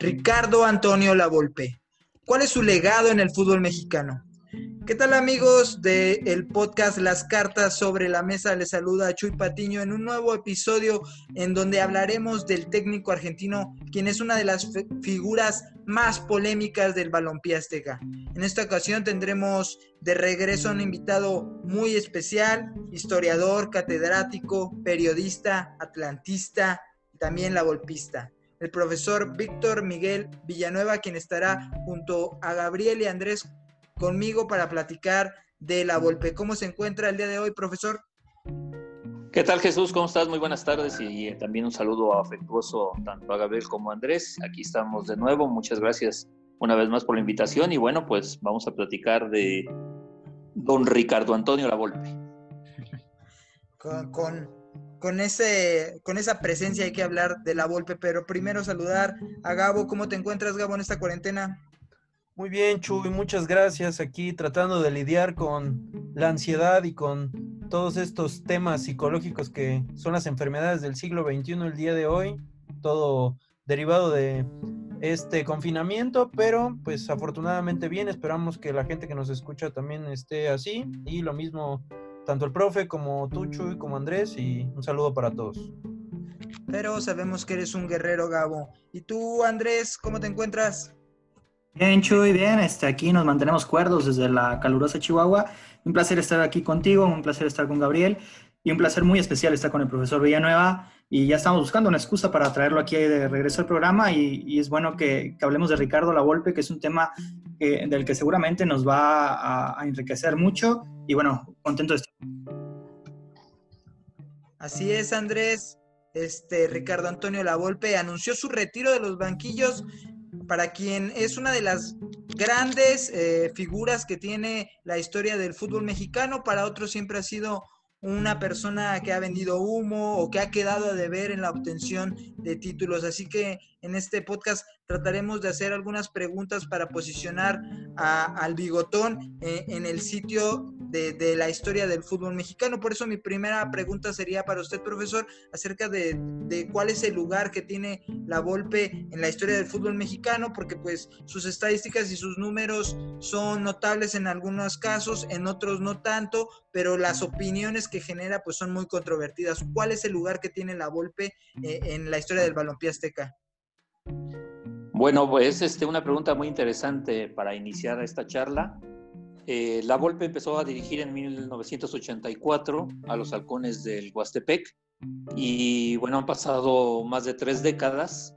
Ricardo Antonio Lavolpe. ¿Cuál es su legado en el fútbol mexicano? ¿Qué tal amigos del podcast Las Cartas sobre la Mesa? Les saluda Chuy Patiño en un nuevo episodio en donde hablaremos del técnico argentino, quien es una de las figuras más polémicas del balompié azteca. En esta ocasión tendremos de regreso a un invitado muy especial, historiador, catedrático, periodista, atlantista también la golpista el profesor Víctor Miguel Villanueva, quien estará junto a Gabriel y Andrés conmigo para platicar de la Volpe. ¿Cómo se encuentra el día de hoy, profesor? ¿Qué tal Jesús? ¿Cómo estás? Muy buenas tardes y eh, también un saludo afectuoso tanto a Gabriel como a Andrés. Aquí estamos de nuevo. Muchas gracias una vez más por la invitación y bueno, pues vamos a platicar de don Ricardo Antonio La Volpe. Con, con, con, ese, con esa presencia hay que hablar de La Volpe, pero primero saludar a Gabo. ¿Cómo te encuentras, Gabo, en esta cuarentena? Muy bien, Chuy, muchas gracias. Aquí tratando de lidiar con la ansiedad y con todos estos temas psicológicos que son las enfermedades del siglo XXI el día de hoy, todo derivado de este confinamiento, pero pues afortunadamente bien, esperamos que la gente que nos escucha también esté así y lo mismo tanto el profe como tú, Chuy, como Andrés y un saludo para todos. Pero sabemos que eres un guerrero, Gabo. ¿Y tú, Andrés, cómo te encuentras? Bien, Chuy, bien. Este, aquí nos mantenemos cuerdos desde la calurosa Chihuahua. Un placer estar aquí contigo, un placer estar con Gabriel y un placer muy especial estar con el profesor Villanueva. Y ya estamos buscando una excusa para traerlo aquí de regreso al programa y, es bueno que, hablemos de Ricardo Lavolpe, que es un tema del que seguramente nos va a, enriquecer mucho. Y bueno, contento de estar. Así es, Andrés. Este Ricardo Antonio Lavolpe anunció su retiro de los banquillos para quien es una de las grandes eh, figuras que tiene la historia del fútbol mexicano, para otros siempre ha sido una persona que ha vendido humo o que ha quedado a deber en la obtención de títulos. Así que en este podcast trataremos de hacer algunas preguntas para posicionar al bigotón eh, en el sitio de, la historia del fútbol mexicano. Por eso mi primera pregunta sería para usted, profesor, acerca de, cuál es el lugar que tiene la Volpe en la historia del fútbol mexicano, porque pues sus estadísticas y sus números son notables en algunos casos, en otros no tanto, pero las opiniones que genera pues son muy controvertidas. ¿Cuál es el lugar que tiene la Volpe eh, en la historia del balompié azteca? Bueno, pues este, una pregunta muy interesante para iniciar esta charla. Eh, la Volpe empezó a dirigir en 1984 a los halcones del Huastepec y bueno, han pasado más de tres décadas.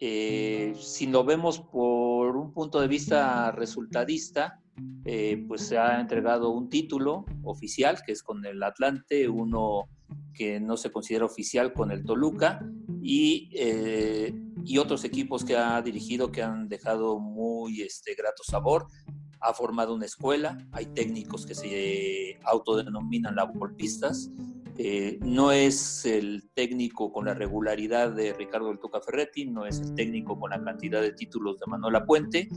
Eh, si lo vemos por un punto de vista resultadista, eh, pues se ha entregado un título oficial que es con el Atlante, uno que no se considera oficial con el Toluca y, y otros equipos que ha dirigido que han dejado muy este, grato sabor ha formado una escuela, hay técnicos que se autodenominan laborpistas. Eh, no es el técnico con la regularidad de Ricardo del Tuca Ferretti, no es el técnico con la cantidad de títulos de Manuela Puente.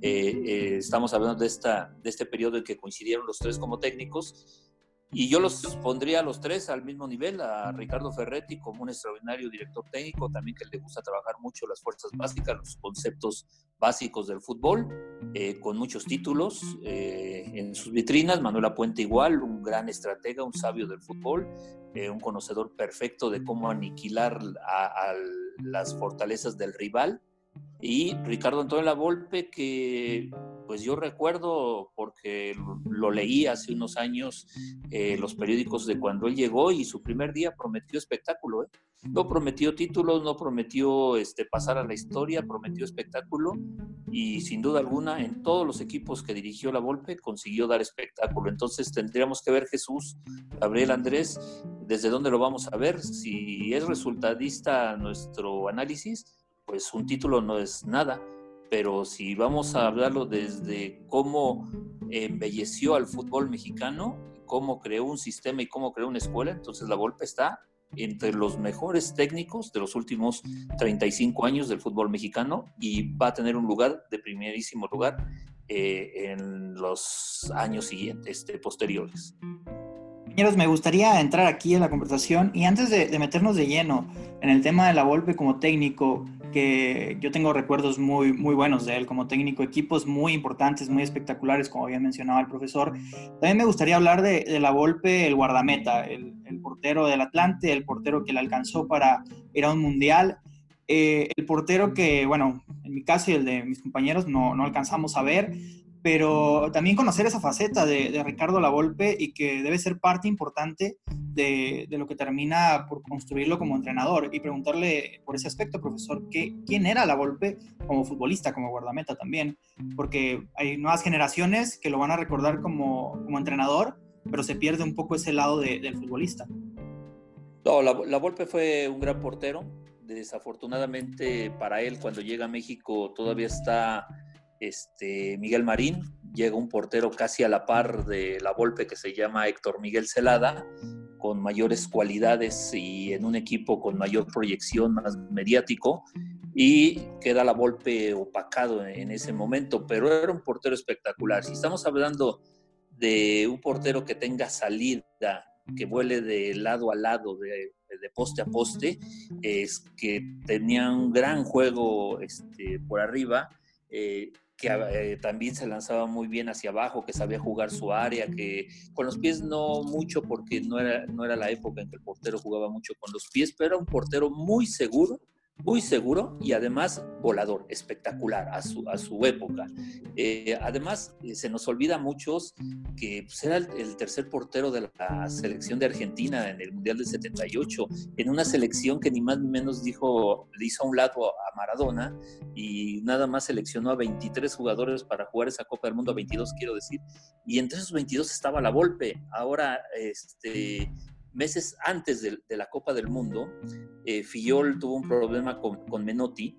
Eh, eh, estamos hablando de, esta, de este periodo en que coincidieron los tres como técnicos y yo los pondría a los tres al mismo nivel, a Ricardo Ferretti como un extraordinario director técnico, también que le gusta trabajar mucho las fuerzas básicas, los conceptos básicos del fútbol, eh, con muchos títulos eh, en sus vitrinas. Manuela Puente igual, un gran estratega, un sabio del fútbol, eh, un conocedor perfecto de cómo aniquilar a, las fortalezas del rival. Y Ricardo Antonio Lavolpe, que pues yo recuerdo, porque lo leí hace unos años, eh, los periódicos de cuando él llegó y su primer día prometió espectáculo. ¿eh? No prometió títulos, no prometió este, pasar a la historia, prometió espectáculo y sin duda alguna en todos los equipos que dirigió la Volpe consiguió dar espectáculo. Entonces tendríamos que ver Jesús, Gabriel Andrés, desde dónde lo vamos a ver. Si es resultadista nuestro análisis, pues un título no es nada pero si vamos a hablarlo desde cómo embelleció al fútbol mexicano, cómo creó un sistema y cómo creó una escuela, entonces la Volpe está entre los mejores técnicos de los últimos 35 años del fútbol mexicano y va a tener un lugar de primerísimo lugar eh, en los años siguientes, posteriores. Compañeros, me gustaría entrar aquí en la conversación y antes de, de, meternos de lleno en el tema de la Volpe como técnico, que yo tengo recuerdos muy, muy buenos de él como técnico, equipos muy importantes, muy espectaculares, como había mencionado el profesor. También me gustaría hablar de, la Volpe, el guardameta, el, portero del Atlante, el portero que le alcanzó para ir a un mundial, eh, el portero que, bueno, en mi caso y el de mis compañeros no, no alcanzamos a ver, pero también conocer esa faceta de, de, Ricardo Lavolpe y que debe ser parte importante de, de, lo que termina por construirlo como entrenador y preguntarle por ese aspecto, profesor, ¿qué, ¿quién era Lavolpe como futbolista, como guardameta también? Porque hay nuevas generaciones que lo van a recordar como, como entrenador, pero se pierde un poco ese lado del futbolista. No, la, la Volpe fue un gran portero. Desafortunadamente para él, cuando llega a México, todavía está este, Miguel Marín, llega un portero casi a la par de la Volpe que se llama Héctor Miguel Celada, con mayores cualidades y en un equipo con mayor proyección, más mediático, y queda la Volpe opacado en ese momento, pero era un portero espectacular. Si estamos hablando de un portero que tenga salida, que vuele de lado a lado, de, poste a poste, es que tenía un gran juego este, por arriba, eh, que eh, también se lanzaba muy bien hacia abajo, que sabía jugar su área, que con los pies no mucho porque no era, no era la época en que el portero jugaba mucho con los pies, pero era un portero muy seguro muy seguro y además volador, espectacular a su, a su época. Eh, además, eh, se nos olvida a muchos que pues, era el, tercer portero de la selección de Argentina en el Mundial del 78, en una selección que ni más ni menos dijo, le hizo a un lado a Maradona y nada más seleccionó a 23 jugadores para jugar esa Copa del Mundo, a 22 quiero decir, y entre esos 22 estaba la Volpe. Ahora, este meses antes de, la Copa del Mundo, eh, Fillol tuvo un problema con, Menotti,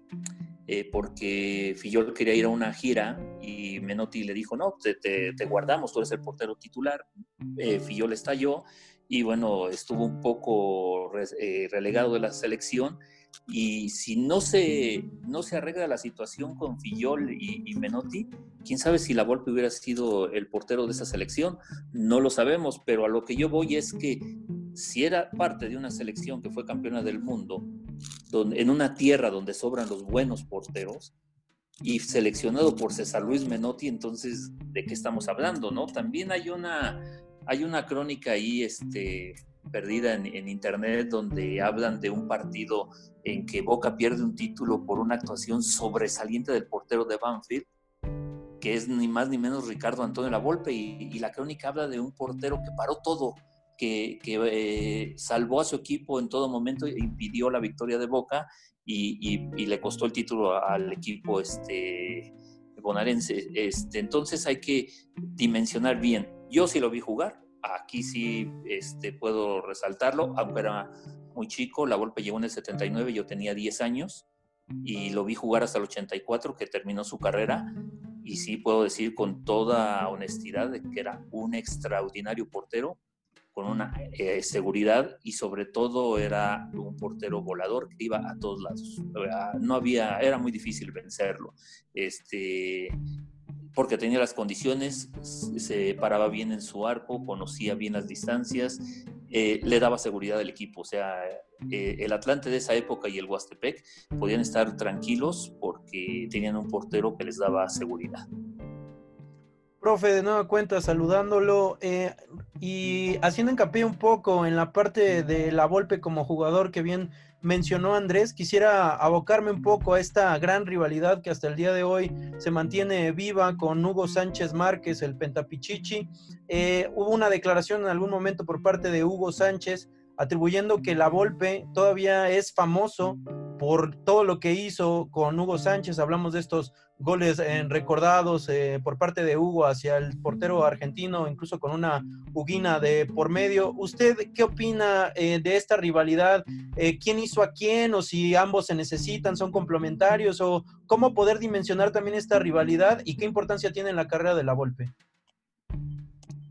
eh, porque Fillol quería ir a una gira y Menotti le dijo, no, te, guardamos, tú eres el portero titular. Eh, Fillol estalló y bueno, estuvo un poco eh, relegado de la selección y si no se, no se arregla la situación con Fillol y, Menotti, quién sabe si la Volpe hubiera sido el portero de esa selección, no lo sabemos, pero a lo que yo voy es que si era parte de una selección que fue campeona del mundo, donde, en una tierra donde sobran los buenos porteros, y seleccionado por César Luis Menotti, entonces, ¿de qué estamos hablando? no? También hay una, hay una crónica ahí, este, perdida en, internet donde hablan de un partido en que Boca pierde un título por una actuación sobresaliente del portero de Banfield, que es ni más ni menos Ricardo Antonio Lavolpe, y, y la crónica habla de un portero que paró todo, que, eh, salvó a su equipo en todo momento e impidió la victoria de Boca y, le costó el título al equipo este, bonaerense. Este, entonces hay que dimensionar bien. Yo sí lo vi jugar, aquí sí este, puedo resaltarlo, aunque era muy chico, la Volpe llegó en el 79, yo tenía 10 años y lo vi jugar hasta el 84, que terminó su carrera, y sí puedo decir con toda honestidad que era un extraordinario portero, con una eh, seguridad y sobre todo era un portero volador que iba a todos lados. No había, era muy difícil vencerlo. Este, porque tenía las condiciones, se paraba bien en su arco, conocía bien las distancias, eh, le daba seguridad al equipo. O sea, eh, el Atlante de esa época y el Huastepec podían estar tranquilos porque tenían un portero que les daba seguridad. Profe, de nueva cuenta, saludándolo eh, y haciendo hincapié un poco en la parte de la Volpe como jugador que bien mencionó Andrés, quisiera abocarme un poco a esta gran rivalidad que hasta el día de hoy se mantiene viva con Hugo Sánchez Márquez, el Pentapichichi. Eh, hubo una declaración en algún momento por parte de Hugo Sánchez atribuyendo que la Volpe todavía es famoso por todo lo que hizo con Hugo Sánchez. Hablamos de estos goles eh, recordados eh, por parte de Hugo hacia el portero argentino, incluso con una Huguina de por medio. ¿Usted qué opina eh, de esta rivalidad? ¿Quién hizo a quién? ¿O si ambos se necesitan, son complementarios? ¿O cómo poder dimensionar también esta rivalidad y qué importancia tiene en la carrera de la Volpe?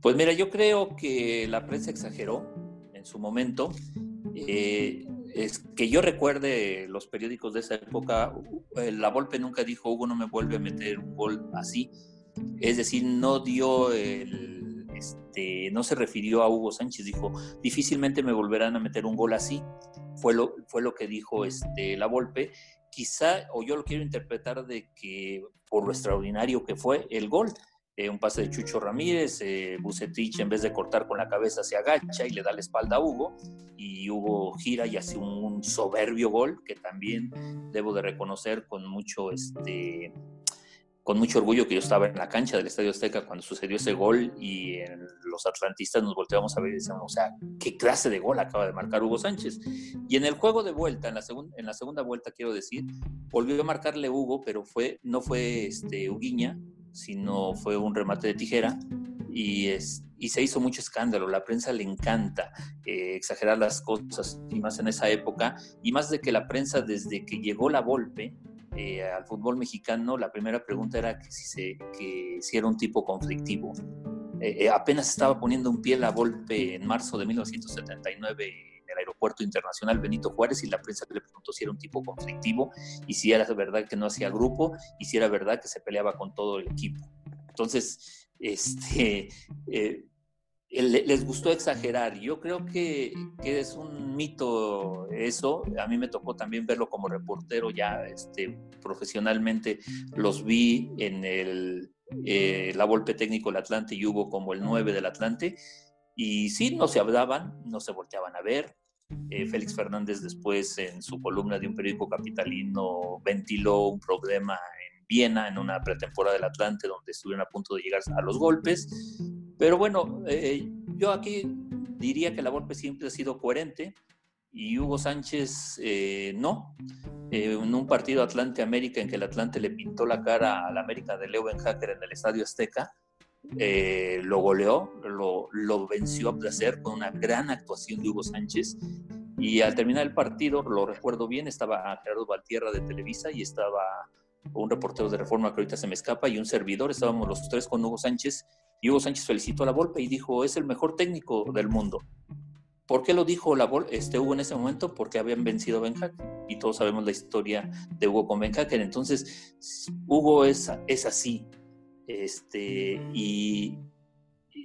Pues mira, yo creo que la prensa exageró en su momento es que yo recuerde los periódicos de esa época, eh, la Volpe nunca dijo, Hugo no me vuelve a meter un gol así. Es decir, no dio el, este, no se refirió a Hugo Sánchez, dijo, difícilmente me volverán a meter un gol así. fue lo, fue lo que dijo este, la Volpe. Quizá, o yo lo quiero interpretar de que por lo extraordinario que fue el gol, eh, un pase de Chucho Ramírez, eh, Bucetich en vez de cortar con la cabeza se agacha y le da la espalda a Hugo y Hugo gira y hace un soberbio gol que también debo de reconocer con mucho este con mucho orgullo que yo estaba en la cancha del Estadio Azteca cuando sucedió ese gol y los atlantistas nos volteamos a ver y decíamos, o sea, ¿qué clase de gol acaba de marcar Hugo Sánchez? Y en el juego de vuelta, en la, en la segunda vuelta, quiero decir, volvió a marcarle Hugo, pero fue, no fue este, Uguiña, sino fue un remate de tijera y, es, y se hizo mucho escándalo. La prensa le encanta eh, exagerar las cosas, y más en esa época, y más de que la prensa desde que llegó la Volpe, eh, al fútbol mexicano, la primera pregunta era que si, se, que si era un tipo conflictivo. Eh, apenas estaba poniendo un pie la golpe en marzo de 1979 en el aeropuerto internacional Benito Juárez y la prensa le preguntó si era un tipo conflictivo y si era verdad que no hacía grupo y si era verdad que se peleaba con todo el equipo. Entonces, este, les gustó exagerar. Yo creo que, es un mito eso. A mí me tocó también verlo como reportero ya este, profesionalmente. Los vi en el, eh, la golpe técnico del Atlante y hubo como el 9 del Atlante. Y sí, no se hablaban, no se volteaban a ver. Eh, Félix Fernández después en su columna de un periódico capitalino ventiló un problema en Viena en una pretemporada del Atlante donde estuvieron a punto de llegar a los golpes pero bueno, eh, yo aquí diría que la Volpe siempre ha sido coherente y Hugo Sánchez eh, no. Eh, en un partido Atlante-América en que el Atlante le pintó la cara al América de Leo Hacker en el Estadio Azteca, lo goleó, lo, venció a placer con una gran actuación de Hugo Sánchez. Y al terminar el partido, lo recuerdo bien, estaba Gerardo Valtierra de Televisa y estaba un reportero de Reforma que ahorita se me escapa y un servidor, estábamos los tres con Hugo Sánchez y Hugo Sánchez felicitó a la Volpe y dijo, es el mejor técnico del mundo. ¿Por qué lo dijo la este Hugo en ese momento? Porque habían vencido a Ben Y todos sabemos la historia de Hugo con Ben Hacker. Entonces, Hugo es, es así. Este, y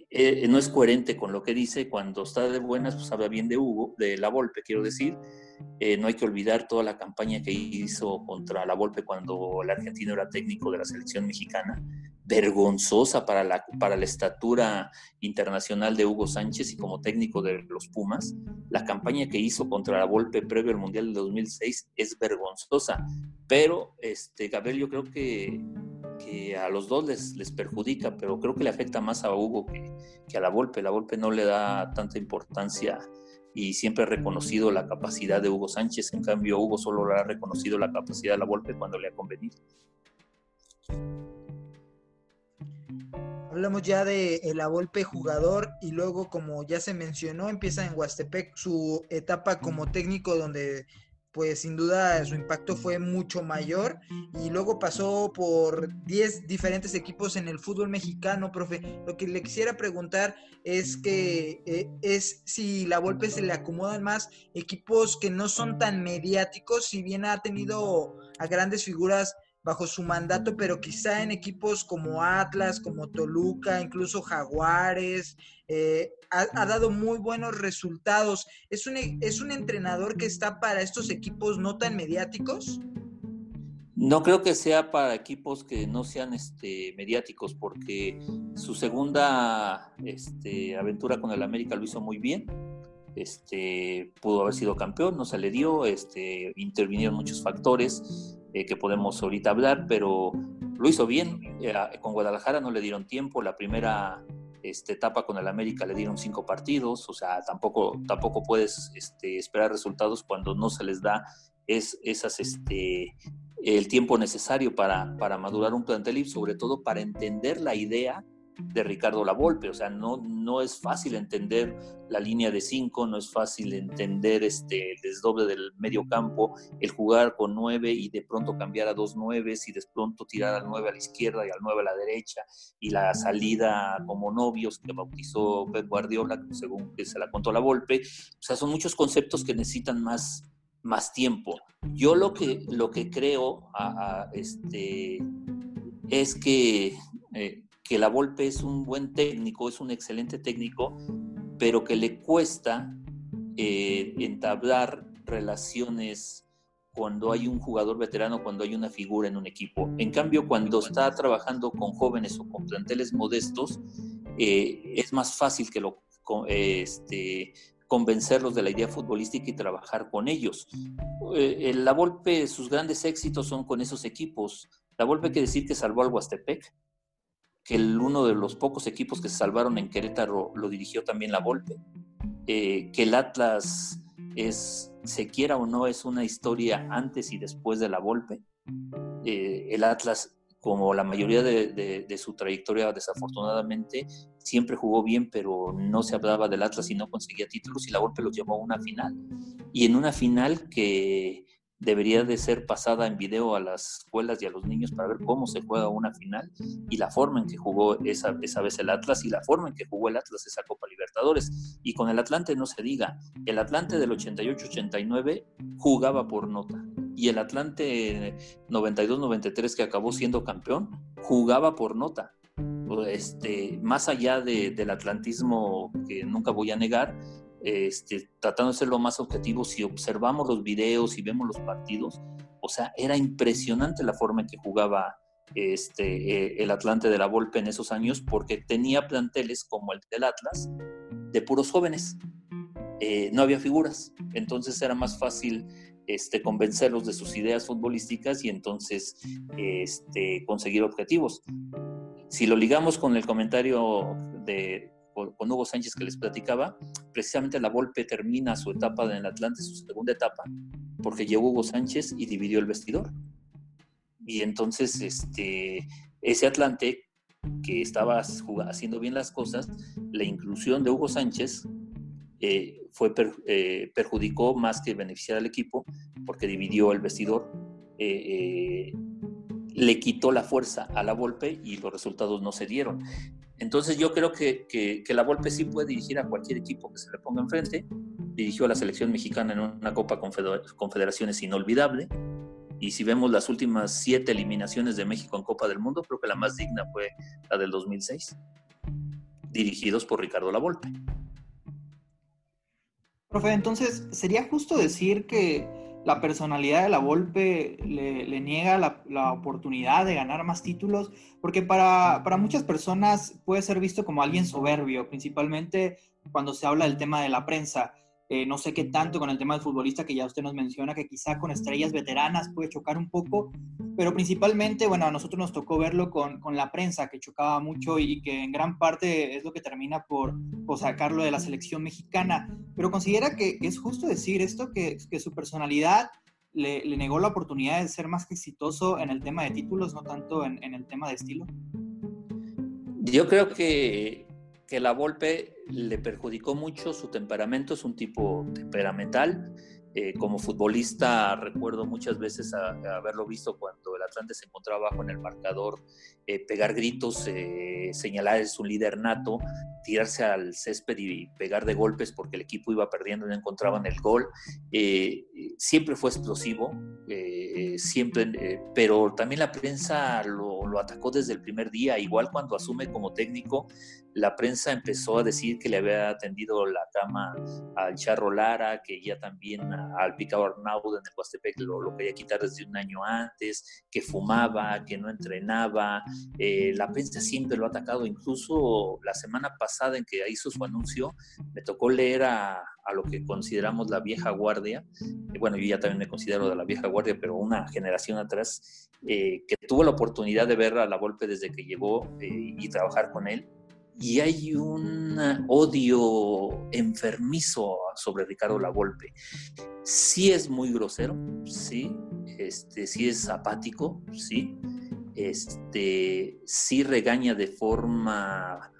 eh, no es coherente con lo que dice. Cuando está de buenas, pues habla bien de Hugo, de la Volpe, quiero decir. Eh, no hay que olvidar toda la campaña que hizo contra la Volpe cuando el argentino era técnico de la selección mexicana vergonzosa para la, para la estatura internacional de Hugo Sánchez y como técnico de los Pumas. La campaña que hizo contra la Volpe previo al Mundial del 2006 es vergonzosa, pero este, Gabriel yo creo que, que a los dos les, les, perjudica, pero creo que le afecta más a Hugo que, que a la Volpe. La Volpe no le da tanta importancia y siempre ha reconocido la capacidad de Hugo Sánchez, en cambio Hugo solo le ha reconocido la capacidad de la Volpe cuando le ha convenido. Hablamos ya de el Avolpe jugador y luego, como ya se mencionó, empieza en Huastepec su etapa como técnico donde pues sin duda su impacto fue mucho mayor y luego pasó por 10 diferentes equipos en el fútbol mexicano, profe. Lo que le quisiera preguntar es que eh, es si la Volpe se le acomodan más equipos que no son tan mediáticos, si bien ha tenido a grandes figuras bajo su mandato, pero quizá en equipos como Atlas, como Toluca, incluso Jaguares, eh, ha, dado muy buenos resultados. ¿Es un, ¿Es un entrenador que está para estos equipos no tan mediáticos? No creo que sea para equipos que no sean este, mediáticos, porque su segunda este, aventura con el América lo hizo muy bien. Este, pudo haber sido campeón, no se le dio, este, intervinieron muchos factores eh, que podemos ahorita hablar, pero lo hizo bien. Eh, con Guadalajara no le dieron tiempo. La primera este, etapa con el América le dieron cinco partidos. O sea, tampoco, tampoco puedes este, esperar resultados cuando no se les da es, esas, este, el tiempo necesario para, para madurar un plantel y sobre todo para entender la idea de Ricardo Lavolpe, o sea, no, no es fácil entender la línea de cinco, no es fácil entender este, el desdoble del medio campo, el jugar con nueve y de pronto cambiar a dos nueves y de pronto tirar al nueve a la izquierda y al nueve a la derecha y la salida como novios que bautizó Pep Guardiola, según que se la contó la Volpe, o sea, son muchos conceptos que necesitan más, más tiempo. Yo lo que, lo que creo este, es que eh, que la Volpe es un buen técnico, es un excelente técnico, pero que le cuesta eh, entablar relaciones cuando hay un jugador veterano, cuando hay una figura en un equipo. En cambio, cuando está trabajando con jóvenes o con planteles modestos, eh, es más fácil que lo, este, convencerlos de la idea futbolística y trabajar con ellos. Eh, la Volpe, sus grandes éxitos son con esos equipos. La Volpe hay que decir que salvó al Huastepec, que el, uno de los pocos equipos que se salvaron en Querétaro lo dirigió también la Volpe, eh, que el Atlas es, se quiera o no, es una historia antes y después de la Volpe. Eh, el Atlas, como la mayoría de, de, su trayectoria, desafortunadamente, siempre jugó bien, pero no se hablaba del Atlas y no conseguía títulos y la Volpe los llevó a una final. Y en una final que debería de ser pasada en video a las escuelas y a los niños para ver cómo se juega una final y la forma en que jugó esa, esa vez el Atlas y la forma en que jugó el Atlas esa Copa Libertadores. Y con el Atlante no se diga, el Atlante del 88-89 jugaba por nota y el Atlante 92-93 que acabó siendo campeón jugaba por nota. Este, más allá del atlantismo que nunca voy a negar, este, tratando de ser lo más objetivo, si observamos los videos y vemos los partidos, o sea, era impresionante la forma en que jugaba este, eh, el Atlante de la Volpe en esos años, porque tenía planteles como el del Atlas, de puros jóvenes. Eh, no había figuras, entonces era más fácil este, convencerlos de sus ideas futbolísticas y entonces este, conseguir objetivos. Si lo ligamos con el comentario de, con Hugo Sánchez que les platicaba, precisamente la Volpe termina su etapa en el Atlante, su segunda etapa, porque llegó Hugo Sánchez y dividió el vestidor. Y entonces este, ese Atlante que estaba haciendo bien las cosas, la inclusión de Hugo Sánchez eh, fue eh, perjudicó más que beneficiar al equipo porque dividió el vestidor. Eh, le quitó la fuerza a la Volpe y los resultados no se dieron. Entonces yo creo que, que, la Volpe sí puede dirigir a cualquier equipo que se le ponga enfrente. Dirigió a la selección mexicana en una Copa Confederaciones inolvidable. Y si vemos las últimas siete eliminaciones de México en Copa del Mundo, creo que la más digna fue la del 2006, dirigidos por Ricardo Lavolpe. Profe, entonces, ¿sería justo decir que la personalidad de la Volpe le, niega la, oportunidad de ganar más títulos, porque para, para, muchas personas puede ser visto como alguien soberbio, principalmente cuando se habla del tema de la prensa. Eh, no sé qué tanto con el tema del futbolista que ya usted nos menciona, que quizá con estrellas veteranas puede chocar un poco, pero principalmente, bueno, a nosotros nos tocó verlo con, con la prensa, que chocaba mucho y que en gran parte es lo que termina por, por sacarlo de la selección mexicana. Pero considera que, es justo decir esto, que, que su personalidad le, le, negó la oportunidad de ser más que exitoso en el tema de títulos, no tanto en, en el tema de estilo. Yo creo que que la Volpe le perjudicó mucho su temperamento, es un tipo temperamental. Eh, como futbolista recuerdo muchas veces haberlo visto cuando el Atlante se encontraba bajo en el marcador, eh, pegar gritos, eh, señalar es un líder nato, tirarse al césped y pegar de golpes porque el equipo iba perdiendo y no encontraban el gol. siempre fue explosivo, siempre, pero también la prensa lo, atacó desde el primer día, igual cuando asume como técnico, la prensa empezó a decir que le había atendido la cama al Charro Lara, que ya también al Picado Arnaud en el Huastepec lo, quería quitar desde un año antes, que fumaba, que no entrenaba. Eh, la prensa siempre lo ha atacado, incluso la semana pasada en que hizo su anuncio, me tocó leer a, lo que consideramos la vieja guardia. Bueno, yo ya también me considero de la vieja guardia, pero una generación atrás, eh, que tuvo la oportunidad de ver a la golpe desde que llegó eh, y trabajar con él y hay un odio enfermizo sobre Ricardo Lavolpe. Sí es muy grosero, sí, este, sí es apático, sí, este, sí regaña de forma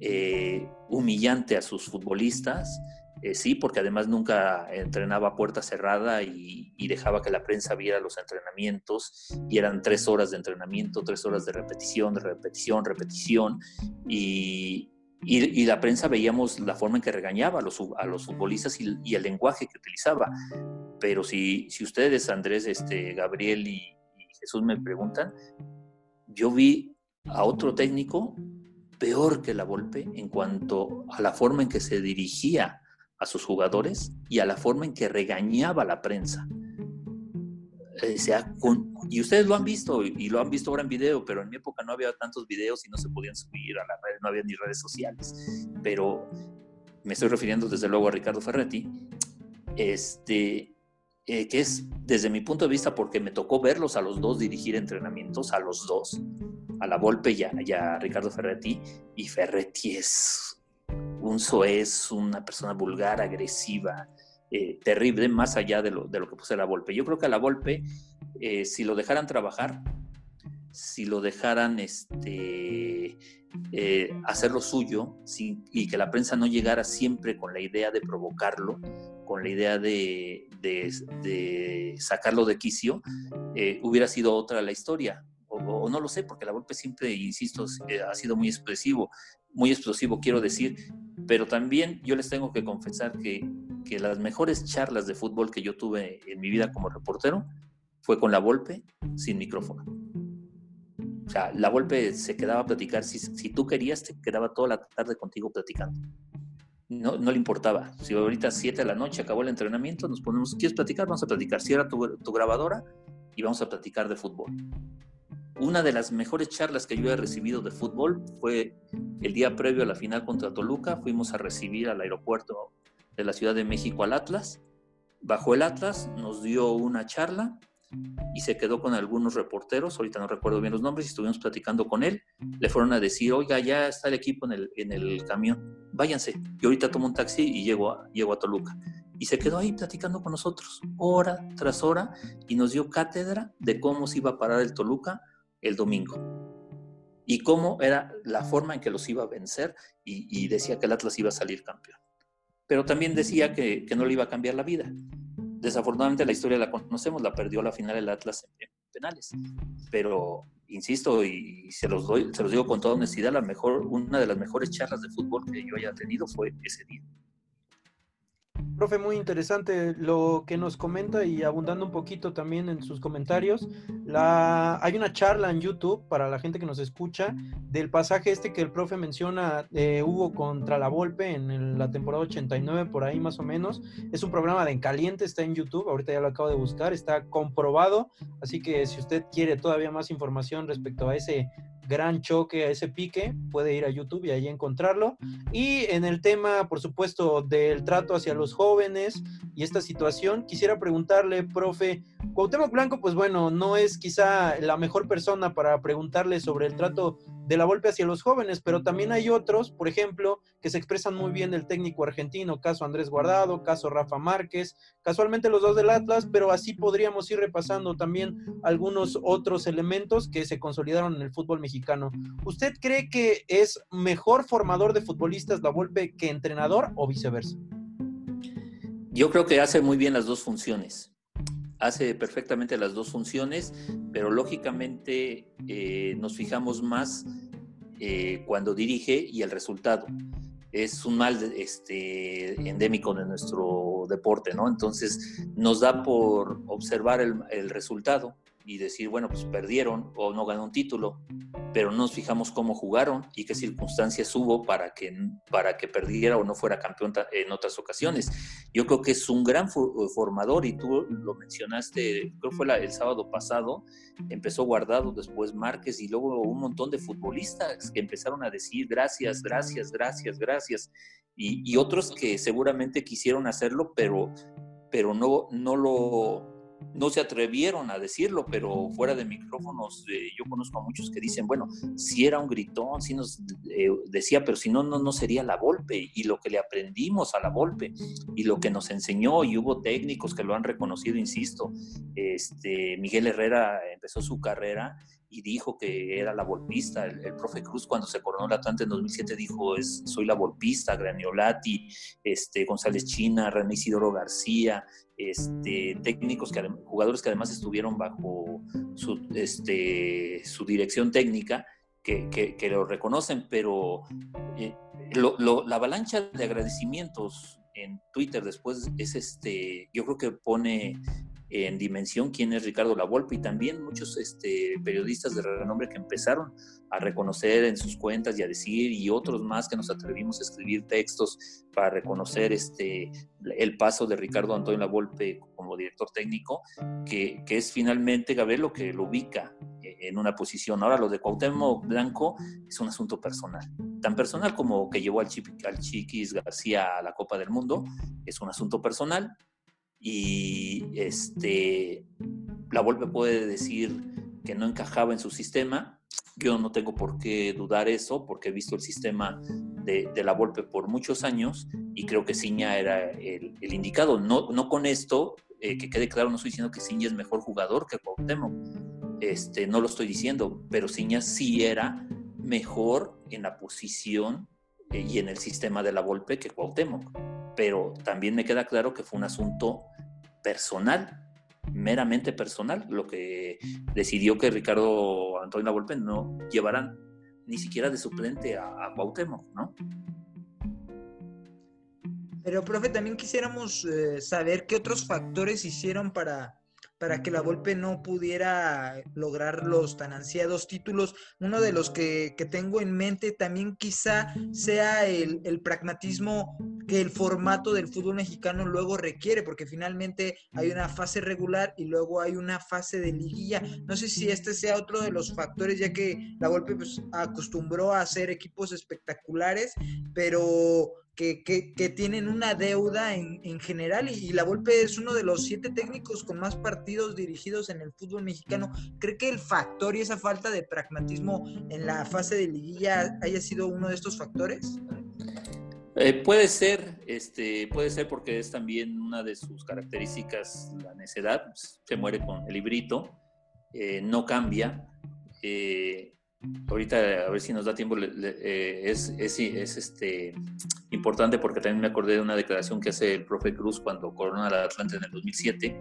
eh, humillante a sus futbolistas, eh, sí, porque además nunca entrenaba puerta cerrada y, dejaba que la prensa viera los entrenamientos y eran tres horas de entrenamiento, tres horas de repetición, de repetición, repetición y, la prensa veíamos la forma en que regañaba a los, a los futbolistas y, el lenguaje que utilizaba. Pero si, si ustedes, Andrés, este, Gabriel y, y Jesús me preguntan, yo vi a otro técnico peor que la Volpe en cuanto a la forma en que se dirigía a sus jugadores y a la forma en que regañaba a la prensa. Sea, y ustedes lo han visto y lo han visto ahora en video, pero en mi época no había tantos videos y no se podían subir a las redes, no había ni redes sociales. Pero me estoy refiriendo desde luego a Ricardo Ferretti, este, eh, que es desde mi punto de vista porque me tocó verlos a los dos dirigir entrenamientos, a los dos, a la Volpe y a, Ricardo Ferretti, y Ferretti es un soez, una persona vulgar, agresiva, eh, terrible, más allá de lo, de lo que puse la Volpe. Yo creo que a la Volpe, eh, si lo dejaran trabajar, si lo dejaran este, eh, hacer lo suyo y que la prensa no llegara siempre con la idea de provocarlo, con la idea de, sacarlo de quicio, eh, hubiera sido otra la historia. O, no lo sé, porque la golpe siempre, insisto, eh, ha sido muy expresivo, muy explosivo, quiero decir, pero también yo les tengo que confesar que, que las mejores charlas de fútbol que yo tuve en mi vida como reportero fue con la Volpe sin micrófono. O sea, la golpe se quedaba a platicar. Si, si tú querías, te quedaba toda la tarde contigo platicando. No, no le importaba. Si ahorita 7 de la noche acabó el entrenamiento, nos ponemos, ¿quieres platicar? Vamos a platicar. Si era tu, tu grabadora y vamos a platicar de fútbol. Una de las mejores charlas que yo he recibido de fútbol fue el día previo a la final contra Toluca. Fuimos a recibir al aeropuerto de la Ciudad de México al Atlas. Bajo el Atlas nos dio una charla y se quedó con algunos reporteros, ahorita no recuerdo bien los nombres, y estuvimos platicando con él, le fueron a decir, oiga, ya está el equipo en el, en el camión, váyanse, y ahorita tomo un taxi y llego a, llego a Toluca. Y se quedó ahí platicando con nosotros, hora tras hora, y nos dio cátedra de cómo se iba a parar el Toluca el domingo. Y cómo era la forma en que los iba a vencer, y, decía que el Atlas iba a salir campeón. Pero también decía que, que no le iba a cambiar la vida Desafortunadamente la historia la conocemos, la perdió la final el Atlas en, penales. Pero insisto y se los doy, se los digo con toda honestidad, la mejor, una de las mejores charlas de fútbol que yo haya tenido fue ese día. Profe, muy interesante lo que nos comenta y abundando un poquito también en sus comentarios. Hay una charla en YouTube para la gente que nos escucha del pasaje este que el profe menciona, eh, hubo contra la Volpe en la temporada 89, por ahí más o menos. Es un programa de En Caliente, está en YouTube, ahorita ya lo acabo de buscar, está comprobado. Así que si usted quiere todavía más información respecto a ese gran choque, a ese pique, puede ir a YouTube y ahí encontrarlo. Y en el tema, por supuesto, del trato hacia los jóvenes y esta situación, quisiera preguntarle, profe, Cuauhtémoc Blanco, pues bueno, no es quizá la mejor persona para preguntarle sobre el trato de la golpe hacia los jóvenes, pero también hay otros, por ejemplo, que se expresan muy bien del técnico argentino, caso Andrés Guardado, caso Rafa Márquez, casualmente los dos del Atlas, pero así podríamos ir repasando también algunos otros elementos que se consolidaron en el fútbol mexicano. ¿Usted cree que es mejor formador de futbolistas la golpe que entrenador o viceversa? Yo creo que hace muy bien las dos funciones hace perfectamente las dos funciones, pero lógicamente eh, nos fijamos más eh, cuando dirige y el resultado. Es un mal este, endémico de nuestro deporte, ¿no? Entonces nos da por observar el, el resultado y decir, bueno, pues perdieron o no ganó un título, pero no nos fijamos cómo jugaron y qué circunstancias hubo para que, para que perdiera o no fuera campeón en otras ocasiones. Yo creo que es un gran formador y tú lo mencionaste, creo fue el sábado pasado, empezó Guardado, después Márquez y luego un montón de futbolistas que empezaron a decir gracias, gracias, gracias, gracias. Y, y otros que seguramente quisieron hacerlo, pero, pero no, no lo no se atrevieron a decirlo, pero fuera de micrófonos eh, yo conozco a muchos que dicen, bueno, si era un gritón, si nos eh, decía, pero si no, no, no sería la golpe y lo que le aprendimos a la golpe y lo que nos enseñó y hubo técnicos que lo han reconocido, insisto, este, Miguel Herrera empezó su carrera y dijo que era la golpista. El, profe Cruz cuando se coronó la Atlante en 2007 dijo, es, soy la golpista, Graniolati, este, González China, René Isidoro García, este, técnicos, que, jugadores que además estuvieron bajo su, este, su dirección técnica, que, que, lo reconocen, pero eh, la avalancha de agradecimientos en Twitter después es este, yo creo que pone en dimensión quién es Ricardo Lavolpe y también muchos este, periodistas de renombre que empezaron a reconocer en sus cuentas y a decir y otros más que nos atrevimos a escribir textos para reconocer este, el paso de Ricardo Antonio Lavolpe como director técnico, que, que es finalmente, Gabriel, lo que lo ubica en una posición. Ahora lo de Cuauhtémoc Blanco es un asunto personal, tan personal como que llevó al, al Chiquis García a la Copa del Mundo, es un asunto personal y este, la Volpe puede decir que no encajaba en su sistema. Yo no tengo por qué dudar eso, porque he visto el sistema de, la Volpe por muchos años y creo que Ciña era el, indicado. No, no con esto, eh, que quede claro, no estoy diciendo que Ciña es mejor jugador que Cuauhtémoc. Este, no lo estoy diciendo, pero Ciña sí era mejor en la posición eh, y en el sistema de la Volpe que Cuauhtémoc pero también me queda claro que fue un asunto personal, meramente personal, lo que decidió que Ricardo Antonio Lavolpe no llevaran ni siquiera de suplente a, a ¿no? Pero, profe, también quisiéramos eh, saber qué otros factores hicieron para para que la Volpe no pudiera lograr los tan ansiados títulos. Uno de los que, tengo en mente también quizá sea el, pragmatismo que el formato del fútbol mexicano luego requiere, porque finalmente hay una fase regular y luego hay una fase de liguilla. No sé si este sea otro de los factores, ya que la Volpe pues, acostumbró a hacer equipos espectaculares, pero que, tienen una deuda en, general y, la Volpe es uno de los siete técnicos con más partidos dirigidos en el fútbol mexicano. ¿Cree que el factor y esa falta de pragmatismo en la fase de liguilla haya sido uno de estos factores? Eh, puede ser, este, puede ser porque es también una de sus características la necedad, se muere con el librito, eh, no cambia. Eh, ahorita a ver si nos da tiempo, es, es, es, este, importante porque también me acordé de una declaración que hace el profe Cruz cuando corona la Atlante en el 2007,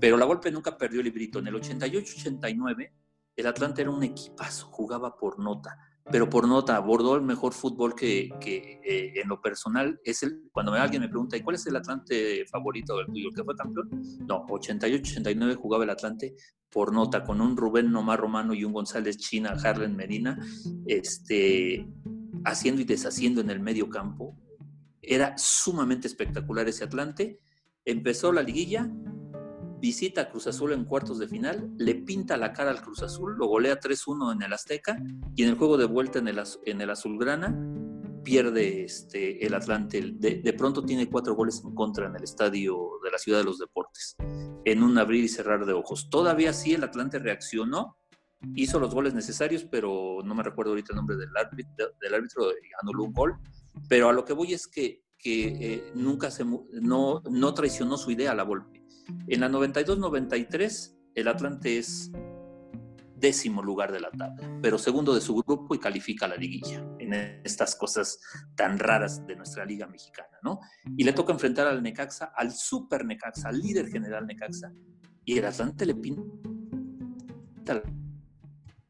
pero la Golpe nunca perdió el librito. En el 88-89 el Atlante era un equipazo, jugaba por nota, pero por nota abordó el mejor fútbol que, que eh, en lo personal es el, cuando alguien me pregunta, ¿y cuál es el Atlante favorito del tuyo, que fue campeón? No, 88-89 jugaba el Atlante por nota, con un Rubén Nomar Romano y un González China, Harlen Medina, este, haciendo y deshaciendo en el medio campo, era sumamente espectacular ese Atlante. Empezó la liguilla, visita a Cruz Azul en cuartos de final, le pinta la cara al Cruz Azul, lo golea 3-1 en el Azteca y en el juego de vuelta en el, en el Azulgrana pierde este, el Atlante. De, pronto tiene cuatro goles en contra en el estadio de la Ciudad de los Deportes, en un abrir y cerrar de ojos. Todavía sí el Atlante reaccionó, hizo los goles necesarios, pero no me recuerdo ahorita el nombre del árbitro, árbitro anuló un gol pero a lo que voy es que, eh, nunca se, no, no traicionó su idea la Volpe. En la 92-93 el Atlante es décimo lugar de la tabla, pero segundo de su grupo y califica la liguilla en estas cosas tan raras de nuestra liga mexicana, ¿no? Y le toca enfrentar al Necaxa, al super Necaxa, al líder general Necaxa, y el Atlante le pinta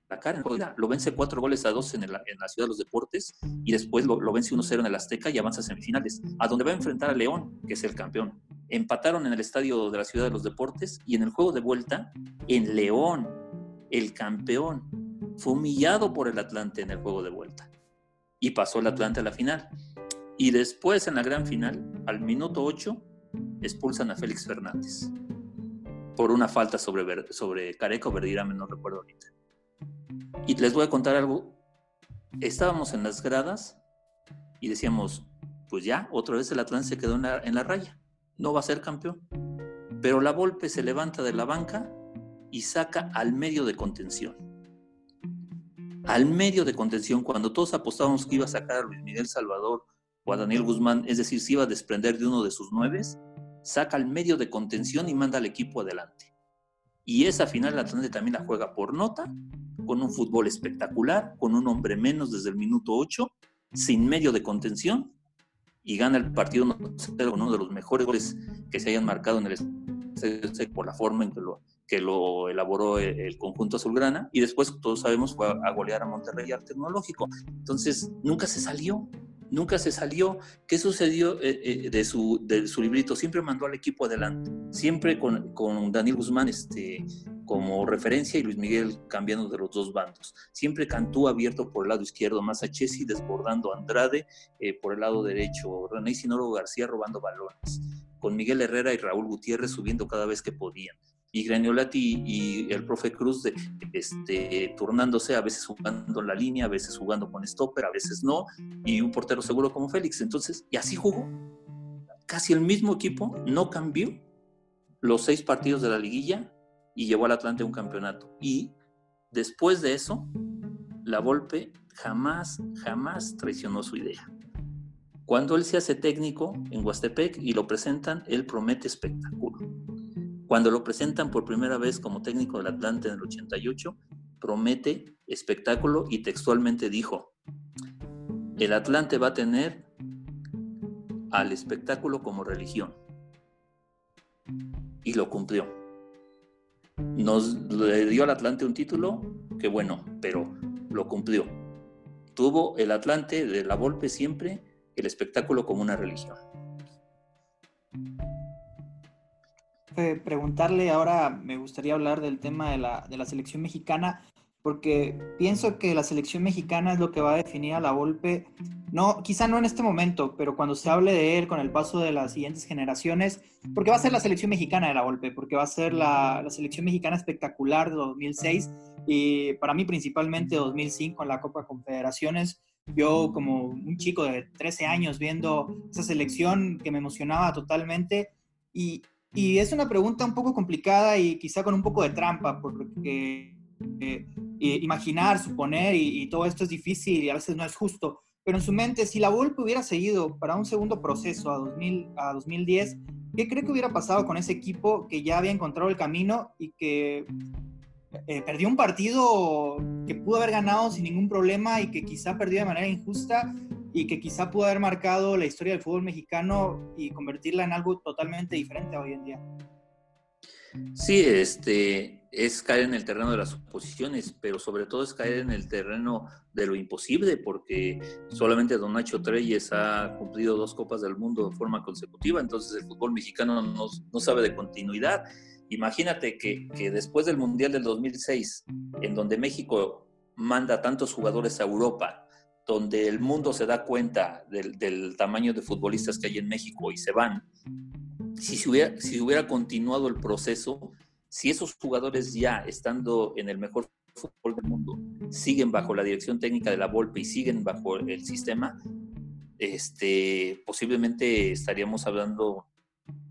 la cara. Lo vence cuatro goles a dos en, la Ciudad de los Deportes y después lo, vence 1-0 en el Azteca y avanza a semifinales, a donde va a enfrentar a León, que es el campeón. Empataron en el estadio de la Ciudad de los Deportes y en el juego de vuelta, en León, el campeón, fue humillado por el Atlante en el juego de vuelta y pasó el Atlante a la final. Y después en la gran final, al minuto 8, expulsan a Félix Fernández por una falta sobre, sobre Careco Verdirame, no recuerdo ahorita. Y les voy a contar algo. Estábamos en las gradas y decíamos, pues ya, otra vez el Atlante se quedó en la, raya. No va a ser campeón. Pero la Volpe se levanta de la banca y saca al medio de contención. Al medio de contención, cuando todos apostábamos que iba a sacar a Luis Miguel Salvador o a Daniel Guzmán, es decir, si iba a desprender de uno de sus nueves, saca al medio de contención y manda al equipo adelante. Y esa final el Atlante también la juega por nota con un fútbol espectacular, con un hombre menos desde el minuto 8, sin medio de contención, y gana el partido con uno de los mejores goles que se hayan marcado en el estadio por la forma en que lo, elaboró el, conjunto azulgrana, y después, todos sabemos, fue a golear a Monterrey al Tecnológico. Entonces, nunca se salió. Nunca se salió. ¿Qué sucedió eh, eh, de, su, de su librito? Siempre mandó al equipo adelante, siempre con, con Daniel Guzmán este, como referencia y Luis Miguel cambiando de los dos bandos. Siempre Cantú abierto por el lado izquierdo, Chessy desbordando Andrade eh, por el lado derecho, René Sinoro García robando balones, con Miguel Herrera y Raúl Gutiérrez subiendo cada vez que podían y Graniolati y el profe Cruz de, este, turnándose, a veces jugando en la línea, a veces jugando con stopper, a veces no, y un portero seguro como Félix. Entonces, y así jugó. Casi el mismo equipo no cambió los seis partidos de la liguilla y llevó al Atlante a un campeonato. Y después de eso, la Volpe jamás, jamás traicionó su idea. Cuando él se hace técnico en Huastepec y lo presentan, él promete espectáculo cuando lo presentan por primera vez como técnico del Atlante en el 88, promete espectáculo y textualmente dijo, el Atlante va a tener al espectáculo como religión. Y lo cumplió. Nos le dio al Atlante un título, que bueno, pero lo cumplió. Tuvo el Atlante de la Volpe siempre el espectáculo como una religión. Preguntarle ahora, me gustaría hablar del tema de la, de la, selección mexicana, porque pienso que la selección mexicana es lo que va a definir a la Volpe, no, quizá no en este momento, pero cuando se hable de él con el paso de las siguientes generaciones, porque va a ser la selección mexicana de la Volpe, porque va a ser la, la selección mexicana espectacular de 2006 y para mí principalmente 2005 en la Copa Confederaciones. Yo como un chico de 13 años viendo esa selección que me emocionaba totalmente y, y es una pregunta un poco complicada y quizá con un poco de trampa, porque eh, imaginar, suponer y, todo esto es difícil y a veces no es justo. Pero en su mente, si la Volpe hubiera seguido para un segundo proceso a, 2000, a 2010, ¿qué cree que hubiera pasado con ese equipo que ya había encontrado el camino y que eh, perdió un partido que pudo haber ganado sin ningún problema y que quizá perdió de manera injusta y que quizá pudo haber marcado la historia del fútbol mexicano y convertirla en algo totalmente diferente hoy en día. Sí, este es caer en el terreno de las suposiciones, pero sobre todo es caer en el terreno de lo imposible, porque solamente Don Nacho Treyes ha cumplido dos Copas del Mundo de forma consecutiva, entonces el fútbol mexicano no, no sabe de continuidad. Imagínate que, que después del Mundial del 2006, en donde México manda tantos jugadores a Europa, donde el mundo se da cuenta del, tamaño de futbolistas que hay en México y se van, si se hubiera, continuado el proceso, si esos jugadores ya estando en el mejor fútbol del mundo siguen bajo la dirección técnica de la Volpe y siguen bajo el sistema, este, posiblemente estaríamos hablando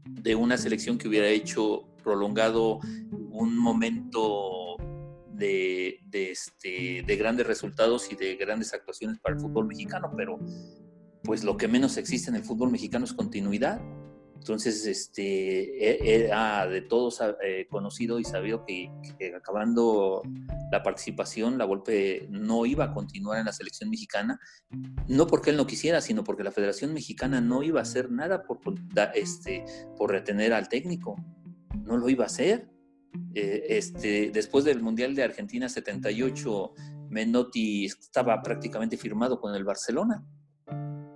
de una selección que hubiera hecho prolongado un momento de, este, de grandes resultados y de grandes actuaciones para el fútbol mexicano, pero pues lo que menos existe en el fútbol mexicano es continuidad. Entonces, este, era de todos eh, conocido y sabido que, acabando la participación, la Volpe no iba a continuar en la selección mexicana, no porque él no quisiera, sino porque la Federación Mexicana no iba a hacer nada por, este, por retener al técnico, no lo iba a hacer. Eh, este, después del Mundial de Argentina 78, Menotti estaba prácticamente firmado con el Barcelona.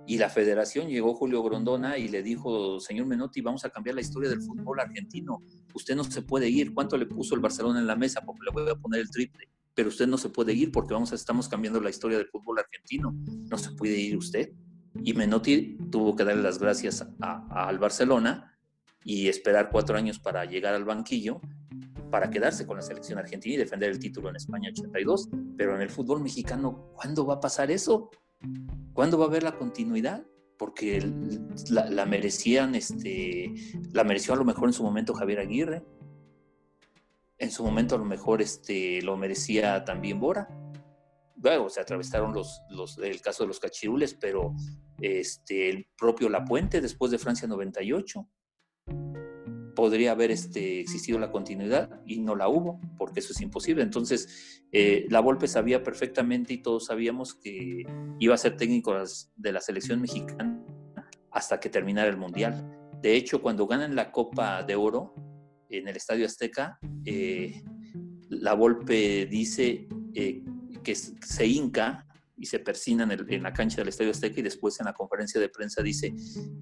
Y la federación llegó Julio Grondona y le dijo, señor Menotti, vamos a cambiar la historia del fútbol argentino. Usted no se puede ir. ¿Cuánto le puso el Barcelona en la mesa? Porque le voy a poner el triple. Pero usted no se puede ir porque vamos estamos cambiando la historia del fútbol argentino. No se puede ir usted. Y Menotti tuvo que darle las gracias al Barcelona y esperar cuatro años para llegar al banquillo para quedarse con la selección argentina y defender el título en España 82. Pero en el fútbol mexicano, ¿cuándo va a pasar eso? ¿Cuándo va a haber la continuidad? Porque la, merecían, este, la mereció a lo mejor en su momento Javier Aguirre. En su momento a lo mejor este, lo merecía también Bora. Luego se atravesaron los, los, el caso de los cachirules, pero este, el propio Lapuente después de Francia 98 podría haber este, existido la continuidad y no la hubo, porque eso es imposible. Entonces, eh, la Volpe sabía perfectamente y todos sabíamos que iba a ser técnico de la selección mexicana hasta que terminara el Mundial. De hecho, cuando ganan la Copa de Oro en el Estadio Azteca, eh, la Volpe dice eh, que se hinca y se persina en, la cancha del Estadio Azteca y después en la conferencia de prensa dice,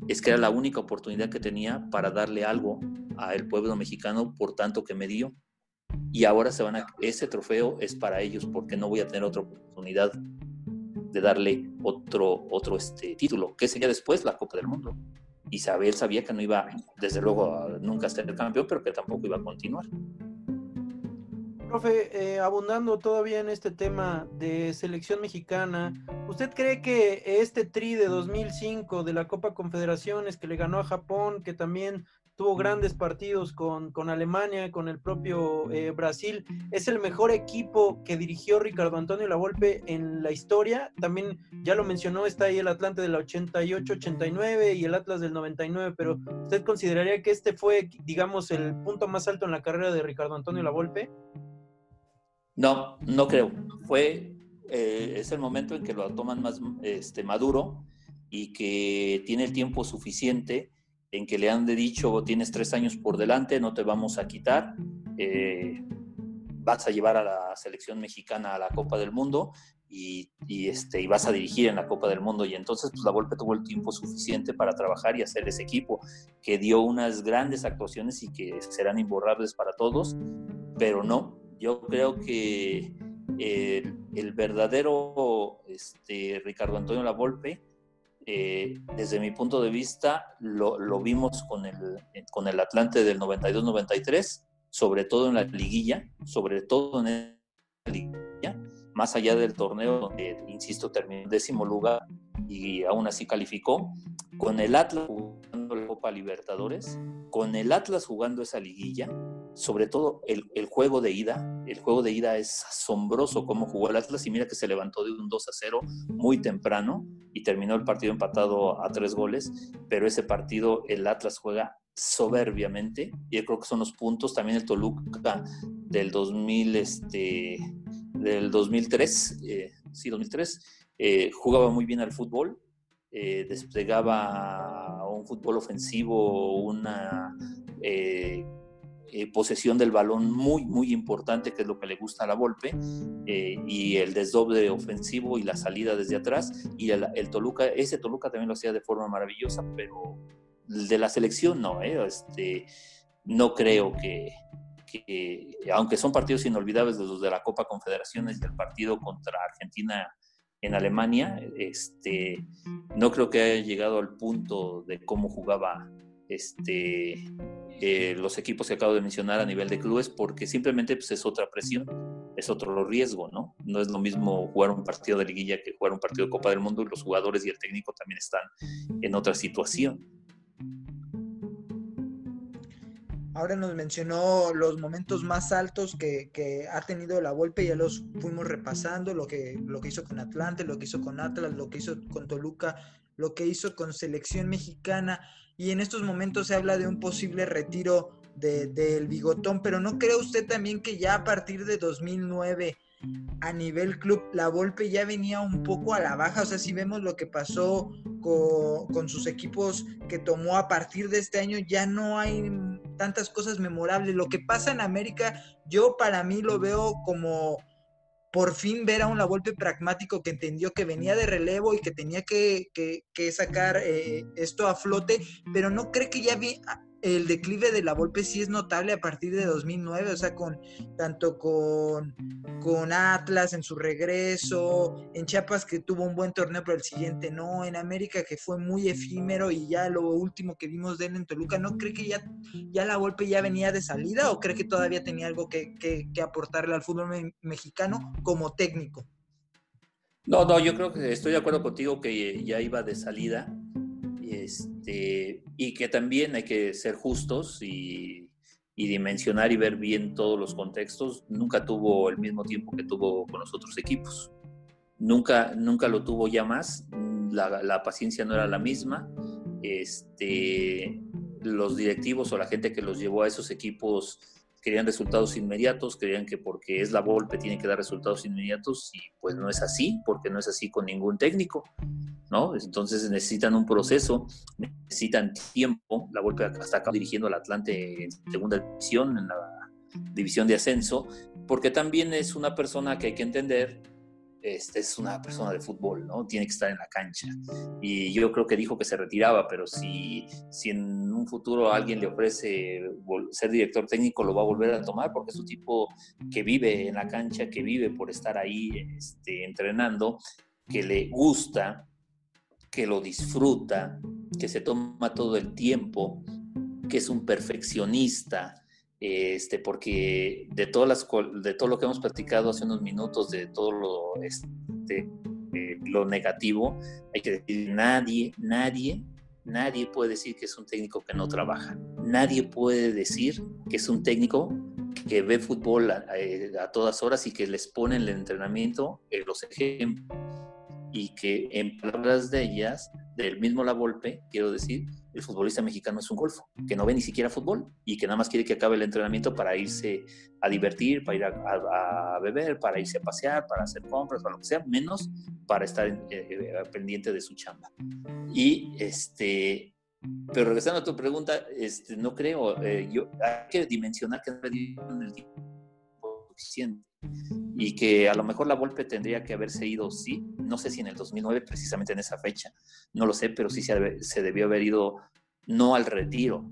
es que era la única oportunidad que tenía para darle algo al pueblo mexicano por tanto que me dio. Y ahora se van a, ese trofeo es para ellos porque no voy a tener otra oportunidad de darle otro, otro este, título, que sería después la Copa del Mundo. Isabel sabía que no iba, desde luego, a nunca ser campeón, pero que tampoco iba a continuar. Profe, eh, abundando todavía en este tema de selección mexicana, ¿usted cree que este tri de 2005 de la Copa Confederaciones que le ganó a Japón, que también tuvo grandes partidos con, Alemania, con el propio eh, Brasil, es el mejor equipo que dirigió Ricardo Antonio Lavolpe en la historia? También ya lo mencionó, está ahí el Atlante del 88-89 y el Atlas del 99, pero ¿usted consideraría que este fue, digamos, el punto más alto en la carrera de Ricardo Antonio Lavolpe? No, no creo. Fue, eh, es el momento en que lo toman más este, maduro y que tiene el tiempo suficiente en que le han dicho, tienes tres años por delante, no te vamos a quitar, eh, vas a llevar a la selección mexicana a la Copa del Mundo y, este, y vas a dirigir en la Copa del Mundo. Y entonces pues, la Volpe tuvo el tiempo suficiente para trabajar y hacer ese equipo, que dio unas grandes actuaciones y que serán imborrables para todos, pero no, yo creo que el, verdadero este, Ricardo Antonio Lavolpe, eh, desde mi punto de vista, lo, vimos con el, con el Atlante del 92-93, sobre todo en la liguilla, sobre todo en la liguilla, más allá del torneo donde, insisto, terminó en décimo lugar y aún así calificó, con el Atlas jugando la Copa Libertadores, con el Atlas jugando esa liguilla, sobre todo el, juego de ida. El juego de ida es asombroso cómo jugó el Atlas y mira que se levantó de un 2 a 0 muy temprano y terminó el partido empatado a tres goles, pero ese partido el Atlas juega soberbiamente y yo creo que son los puntos. También el Toluca del 2000, este, del 2003, eh, sí, 2003, eh, jugaba muy bien al fútbol, eh, desplegaba un fútbol ofensivo, una eh, eh, posesión del balón muy, muy importante, que es lo que le gusta a la Volpe, y el desdoble ofensivo y la salida desde atrás. Y el, Toluca, ese Toluca también lo hacía de forma maravillosa, pero de la selección no, este, no creo que, aunque son partidos inolvidables los de la Copa Confederaciones y el partido contra Argentina en Alemania, este, no creo que haya llegado al punto de cómo jugaba este, eh, los equipos que acabo de mencionar a nivel de clubes, porque simplemente pues, es otra presión, es otro riesgo, ¿no? No es lo mismo jugar un partido de liguilla que jugar un partido de Copa del Mundo y los jugadores y el técnico también están en otra situación. Ahora nos mencionó los momentos más altos que, ha tenido la Volpe, ya los fuimos repasando, lo que, lo que hizo con Atlante, lo que hizo con Atlas, lo que hizo con Toluca, lo que hizo con Selección Mexicana, y en estos momentos se habla de un posible retiro del bigotón, pero ¿no cree usted también que ya a partir de 2009 a nivel club, la Volpe ya venía un poco a la baja. O sea, si vemos lo que pasó con, sus equipos que tomó a partir de este año, ya no hay tantas cosas memorables. Lo que pasa en América, yo para mí lo veo como por fin ver a un La Volpe pragmático que entendió que venía de relevo y que tenía que, sacar eh, esto a flote, pero no cree que ya vi, el declive de la Volpe sí es notable a partir de 2009, o sea, con tanto con, con Atlas en su regreso, en Chiapas que tuvo un buen torneo, pero el siguiente no, en América que fue muy efímero y ya lo último que vimos de él en Toluca, ¿no cree que ya, ya la Volpe ya venía de salida o cree que todavía tenía algo que, que, que aportarle al fútbol mexicano como técnico? No, no, yo creo que estoy de acuerdo contigo que ya iba de salida este, y que también hay que ser justos y, dimensionar y ver bien todos los contextos. Nunca tuvo el mismo tiempo que tuvo con los otros equipos. Nunca, nunca lo tuvo ya más. La, la paciencia no era la misma. Este, los directivos o la gente que los llevó a esos equipos querían resultados inmediatos, creían que porque es la Volpe tiene que dar resultados inmediatos y pues no es así, porque no es así con ningún técnico, ¿no? Entonces necesitan un proceso, necesitan tiempo. La Volpe hasta acá dirigiendo al Atlante en segunda división, en la división de ascenso, porque también es una persona que hay que entender este es una persona de fútbol, ¿no? Tiene que estar en la cancha. Y yo creo que dijo que se retiraba, pero si, si en un futuro alguien le ofrece ser director técnico, lo va a volver a tomar porque es un tipo que vive en la cancha, que vive por estar ahí este, entrenando, que le gusta, que lo disfruta, que se toma todo el tiempo, que es un perfeccionista, este, porque de, todo lo que hemos platicado hace unos minutos, de todo lo, este, eh, lo negativo, hay que decir, nadie, nadie, nadie puede decir que es un técnico que no trabaja. Nadie puede decir que es un técnico que ve fútbol a, todas horas y que les pone en el entrenamiento eh, los ejemplos y que en palabras de ellas, del mismo La Volpe, quiero decir, el futbolista mexicano es un golfo, que no ve ni siquiera fútbol y que nada más quiere que acabe el entrenamiento para irse a divertir, para ir a, beber, para irse a pasear, para hacer compras, para lo que sea, menos para estar eh, eh, pendiente de su chamba. Y este, pero regresando a tu pregunta, este, no creo, eh, yo, hay que dimensionar que no en el tiempo suficiente y que a lo mejor la Volpe tendría que haberse ido, sí, no sé si en el 2009, precisamente en esa fecha, no lo sé, pero sí se, debió haber ido no al retiro,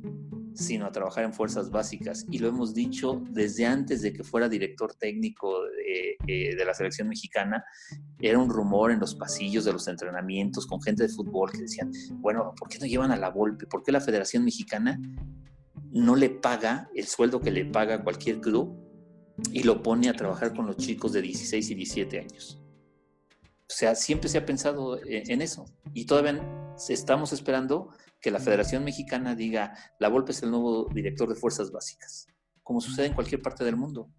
sino a trabajar en fuerzas básicas. Y lo hemos dicho desde antes de que fuera director técnico de, eh, de, la selección mexicana. Era un rumor en los pasillos de los entrenamientos con gente de fútbol que decían, bueno, ¿por qué no llevan a la Volpe? ¿Por qué la Federación Mexicana no le paga el sueldo que le paga cualquier club y lo pone a trabajar con los chicos de 16 y 17 años. O sea, siempre se ha pensado en eso y todavía estamos esperando que la Federación Mexicana diga, la Volpe es el nuevo director de fuerzas básicas, como sucede en cualquier parte del mundo.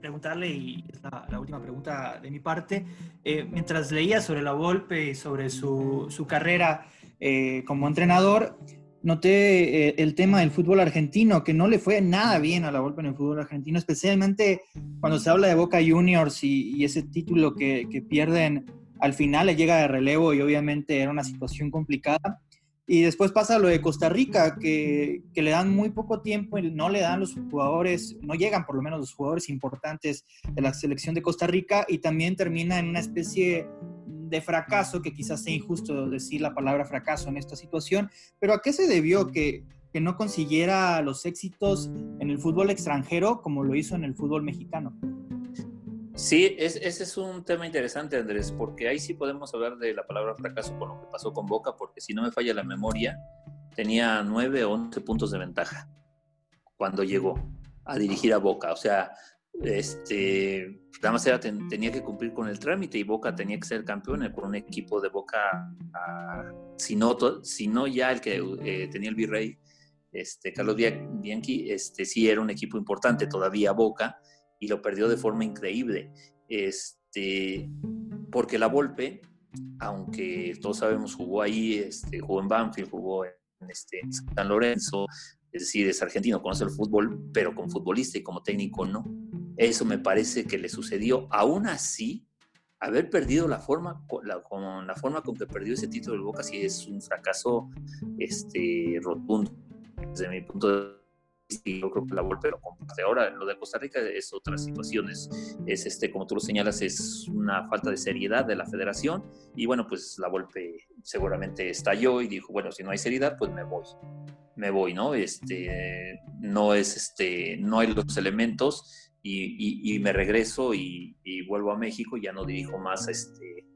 preguntarle, y es la, última pregunta de mi parte, eh, mientras leía sobre la Volpe y sobre su, su carrera eh, como entrenador, noté eh, el tema del fútbol argentino, que no le fue nada bien a la Volpe en el fútbol argentino, especialmente cuando se habla de Boca Juniors y, ese título que, pierden al final, le llega de relevo y obviamente era una situación complicada. Y después pasa lo de Costa Rica, que, que, le dan muy poco tiempo y no le dan los jugadores, no llegan por lo menos los jugadores importantes de la selección de Costa Rica y también termina en una especie de fracaso, que quizás sea injusto decir la palabra fracaso en esta situación, pero ¿a qué se debió que, que no consiguiera los éxitos en el fútbol extranjero como lo hizo en el fútbol mexicano? Sí, ese es un tema interesante, Andrés, porque ahí sí podemos hablar de la palabra fracaso con lo que pasó con Boca, porque si no me falla la memoria, tenía 9 o 11 puntos de ventaja cuando llegó a dirigir a Boca. O sea, este, nada más tenía que cumplir con el trámite y Boca tenía que ser campeón con un equipo de Boca, si, no, si, no, ya el que eh, tenía el virrey, este, Carlos Bianchi, este, sí era un equipo importante todavía Boca y lo perdió de forma increíble. Este, porque la Volpe, aunque todos sabemos, jugó ahí, este, jugó en Banfield, jugó en, este, San Lorenzo, es decir, es argentino, conoce el fútbol, pero como futbolista y como técnico no. Eso me parece que le sucedió. Aún así, haber perdido la forma, la, con la forma con que perdió ese título del Boca sí es un fracaso este, rotundo. Desde mi punto de vista, yo creo que la Volpe lo comparte. Ahora, lo de Costa Rica es otra situación. Es, es, este, como tú lo señalas, es una falta de seriedad de la federación. Y bueno, pues la Volpe seguramente estalló y dijo, bueno, si no hay seriedad, pues me voy me voy, ¿no? Este, no es, este, no hay los elementos y, me regreso y, vuelvo a México, ya no dirijo más este,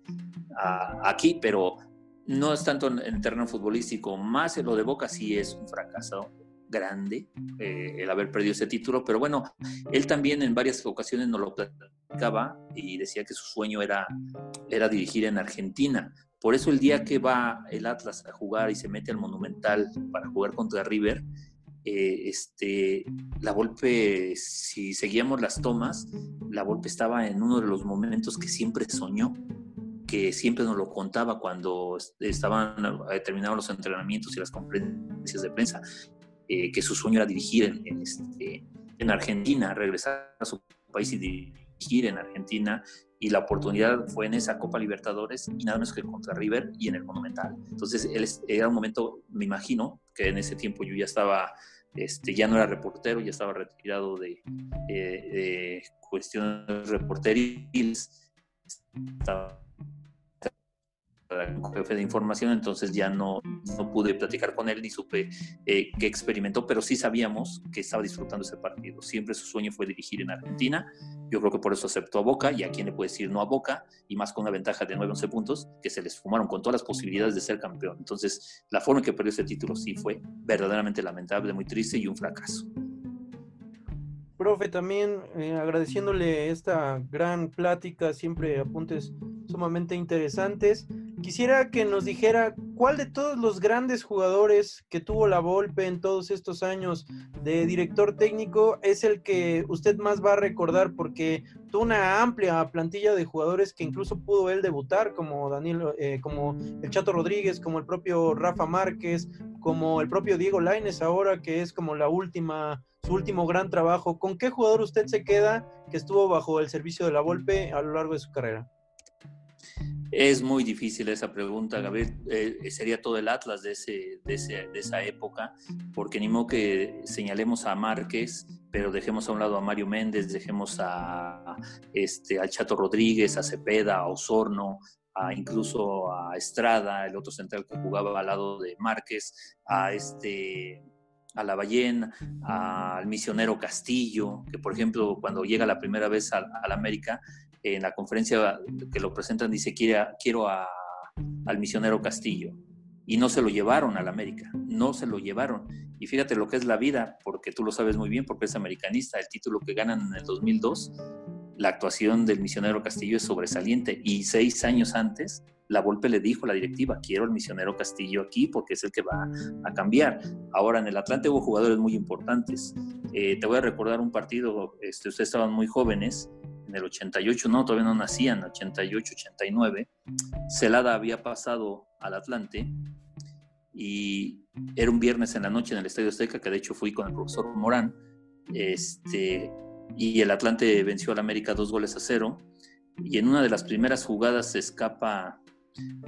aquí, pero no es tanto en, terreno futbolístico, más en lo de Boca sí es un fracaso grande eh, el haber perdido ese título, pero bueno, él también en varias ocasiones nos lo platicaba y decía que su sueño era, era dirigir en Argentina, por eso el día que va el Atlas a jugar y se mete al Monumental para jugar contra River, eh, este, la Volpe, si seguíamos las tomas, la Volpe estaba en uno de los momentos que siempre soñó, que siempre nos lo contaba cuando estaban terminados los entrenamientos y las conferencias de prensa, eh, que su sueño era dirigir en, este, en Argentina, regresar a su país y dirigir en Argentina y la oportunidad fue en esa Copa Libertadores y nada menos que contra River y en el Monumental. Entonces él, era un momento, me imagino, que en ese tiempo yo ya estaba este, ya no era reportero, ya estaba retirado de, eh, de cuestiones reporteriles, estaba jefe de información, entonces ya no, no pude platicar con él ni supe eh, qué experimentó, pero sí sabíamos que estaba disfrutando ese partido. Siempre su sueño fue dirigir en Argentina. Yo creo que por eso aceptó a Boca y a quién le puede decir no a Boca, y más con una ventaja de 9-11 puntos, que se les fumaron con todas las posibilidades de ser campeón. Entonces, la forma en que perdió ese título sí fue verdaderamente lamentable, muy triste y un fracaso. Profe, también eh, agradeciéndole esta gran plática, siempre apuntes sumamente interesantes. Quisiera que nos dijera cuál de todos los grandes jugadores que tuvo la Volpe en todos estos años de director técnico es el que usted más va a recordar porque tuvo una amplia plantilla de jugadores que incluso pudo él debutar como Daniel, eh, como el Chato Rodríguez, como el propio Rafa Márquez, como el propio Diego Laines ahora que es como la última su último gran trabajo. ¿Con qué jugador usted se queda que estuvo bajo el servicio de la Volpe a lo largo de su carrera? Es muy difícil esa pregunta, Gabriel. Eh, sería todo el Atlas de, ese, de, esa época, porque ni modo que señalemos a Márquez, pero dejemos a un lado a Mario Méndez, dejemos a, este, a Chato Rodríguez, a Cepeda, a Osorno, a incluso a Estrada, el otro central que jugaba al lado de Márquez, a este a la ballena, al misionero Castillo, que por ejemplo cuando llega la primera vez a, la América, en la conferencia que lo presentan dice, quiero a, al misionero Castillo. Y no se lo llevaron a la América, no se lo llevaron. Y fíjate lo que es la vida, porque tú lo sabes muy bien, porque es americanista, el título que ganan en el 2002, la actuación del misionero Castillo es sobresaliente. Y seis años antes, la Volpe le dijo a la directiva, quiero al misionero Castillo aquí porque es el que va a cambiar. Ahora en el Atlante hubo jugadores muy importantes. Eh, te voy a recordar un partido, este, ustedes estaban muy jóvenes, en el 88, no, todavía no nacían, 88, 89, Celada había pasado al Atlante y era un viernes en la noche en el Estadio Azteca, que de hecho fui con el profesor Morán, este, y el Atlante venció al América dos goles a cero, y en una de las primeras jugadas se escapa,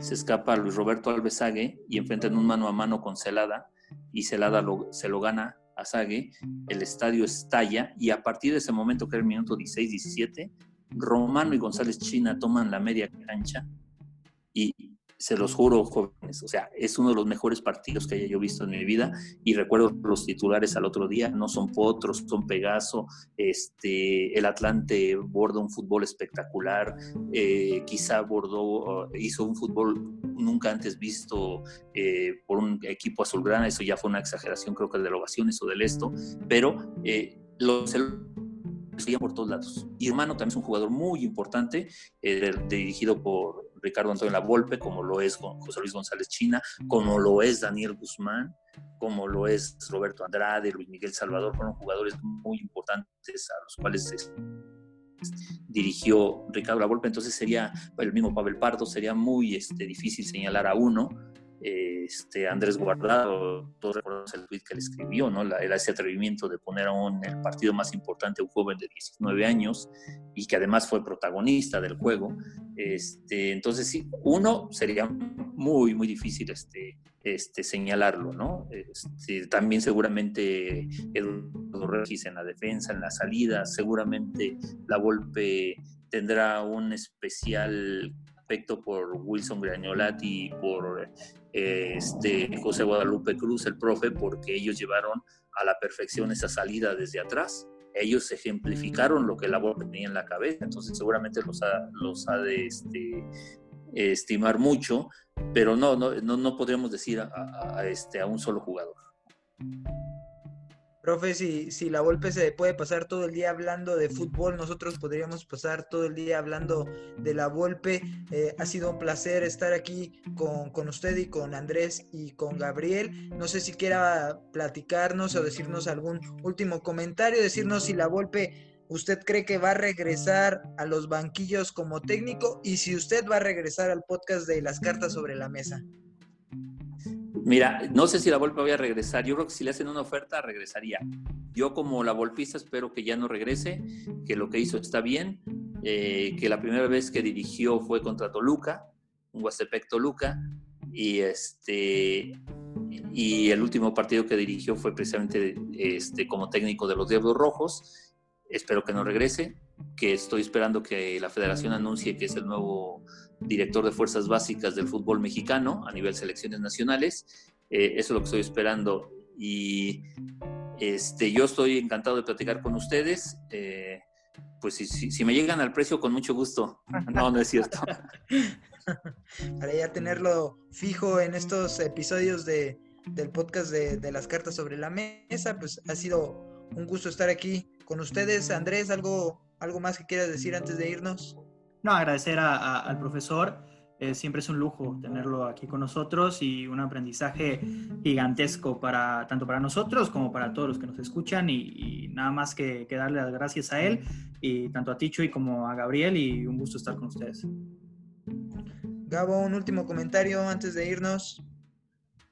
se escapa Luis Roberto Alvesague y enfrentan un mano a mano con Celada, y Celada se lo gana a Sague, el estadio estalla y a partir de ese momento, que era el minuto 16-17, Romano y González China toman la media cancha y se los juro, jóvenes, o sea, es uno de los mejores partidos que haya yo visto en mi vida y recuerdo los titulares al otro día, no son Potros, son Pegaso, este, el Atlante borda un fútbol espectacular, eh, quizá bordó, hizo un fútbol nunca antes visto eh, por un equipo azulgrana, eso ya fue una exageración creo que de ovaciones o del esto, pero eh, los por todos lados. Y hermano también es un jugador muy importante, dirigido por Ricardo Antonio Lavolpe, como lo es José Luis González China, como lo es Daniel Guzmán, como lo es Roberto Andrade, Luis Miguel Salvador, fueron jugadores muy importantes a los cuales dirigió Ricardo Lavolpe, entonces sería el mismo Pavel Pardo, sería muy este, difícil señalar a uno, este, Andrés Guardado, todos recordamos el tweet que él escribió, ¿no? La, ese atrevimiento de poner a un, el partido más importante a un joven de 19 años y que además fue protagonista del juego. Este, entonces, sí, uno sería muy, muy difícil este, este, señalarlo, ¿no? Este, también seguramente Eduardo Regis en la defensa, en la salida, seguramente la Volpe tendrá un especial afecto por Wilson Grañolati y por este, José Guadalupe Cruz, el profe, porque ellos llevaron a la perfección esa salida desde atrás. Ellos ejemplificaron lo que la Volpe tenía en la cabeza, entonces seguramente los ha, los ha de este, estimar mucho, pero no, no, no, podríamos decir a, este, a un solo jugador. Profe, si, si la Volpe se puede pasar todo el día hablando de fútbol, nosotros podríamos pasar todo el día hablando de la Volpe. Eh, ha sido un placer estar aquí con, con, usted y con Andrés y con Gabriel. No sé si quiera platicarnos o decirnos algún último comentario, decirnos si la Volpe usted cree que va a regresar a los banquillos como técnico y si usted va a regresar al podcast de las cartas sobre la mesa. Mira, no sé si la Volpe voy a regresar. Yo creo que si le hacen una oferta, regresaría. Yo como la Volpista espero que ya no regrese, que lo que hizo está bien, eh, que la primera vez que dirigió fue contra Toluca, un Huastepec Toluca, y este y el último partido que dirigió fue precisamente este, como técnico de los Diablos Rojos. Espero que no regrese, que estoy esperando que la federación anuncie que es el nuevo director de fuerzas básicas del fútbol mexicano a nivel selecciones nacionales. Eh, eso es lo que estoy esperando y este, yo estoy encantado de platicar con ustedes. Eh, pues si, si, me llegan al precio, con mucho gusto. No, no es cierto. Para ya tenerlo fijo en estos episodios de, del podcast de, de, las cartas sobre la mesa, pues ha sido un gusto estar aquí con ustedes. Andrés, ¿algo, algo más que quieras decir antes de irnos? No, agradecer al profesor. Eh, siempre es un lujo tenerlo aquí con nosotros y un aprendizaje gigantesco para tanto para nosotros como para todos los que nos escuchan y, nada más que, que, darle las gracias a él y tanto a Ticho y como a Gabriel y un gusto estar con ustedes. Gabo, un último comentario antes de irnos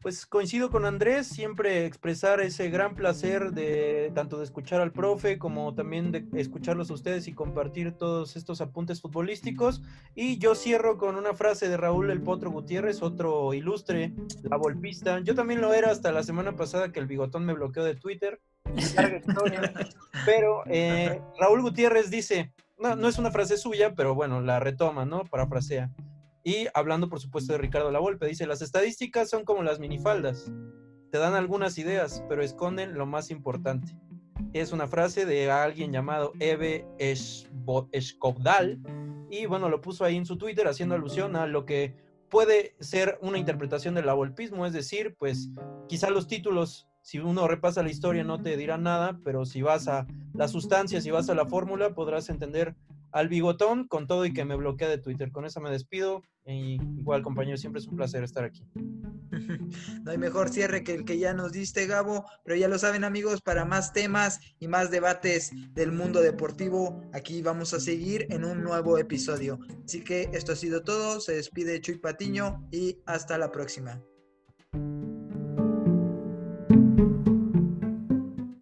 pues coincido con Andrés, siempre expresar ese gran placer de tanto de escuchar al profe como también de escucharlos a ustedes y compartir todos estos apuntes futbolísticos. Y yo cierro con una frase de Raúl El Potro Gutiérrez, otro ilustre, la golpista. Yo también lo era hasta la semana pasada que el bigotón me bloqueó de Twitter. pero eh, Raúl Gutiérrez dice, no, no es una frase suya, pero bueno, la retoma, ¿no? Parafrasea. Y hablando, por supuesto, de Ricardo Lavolpe, dice, las estadísticas son como las minifaldas. Te dan algunas ideas, pero esconden lo más importante. Es una frase de alguien llamado Eve Escobdal. Y bueno, lo puso ahí en su Twitter haciendo alusión a lo que puede ser una interpretación del lavolpismo. Es decir, pues quizá los títulos si uno repasa la historia no te dirá nada, pero si vas a las sustancias, si vas a la fórmula, podrás entender al bigotón con todo y que me bloquea de Twitter. Con eso me despido. Y igual, compañero, siempre es un placer estar aquí. No hay mejor cierre que el que ya nos diste, Gabo, pero ya lo saben amigos, para más temas y más debates del mundo deportivo, aquí vamos a seguir en un nuevo episodio. Así que esto ha sido todo, se despide Chuy Patiño y hasta la próxima.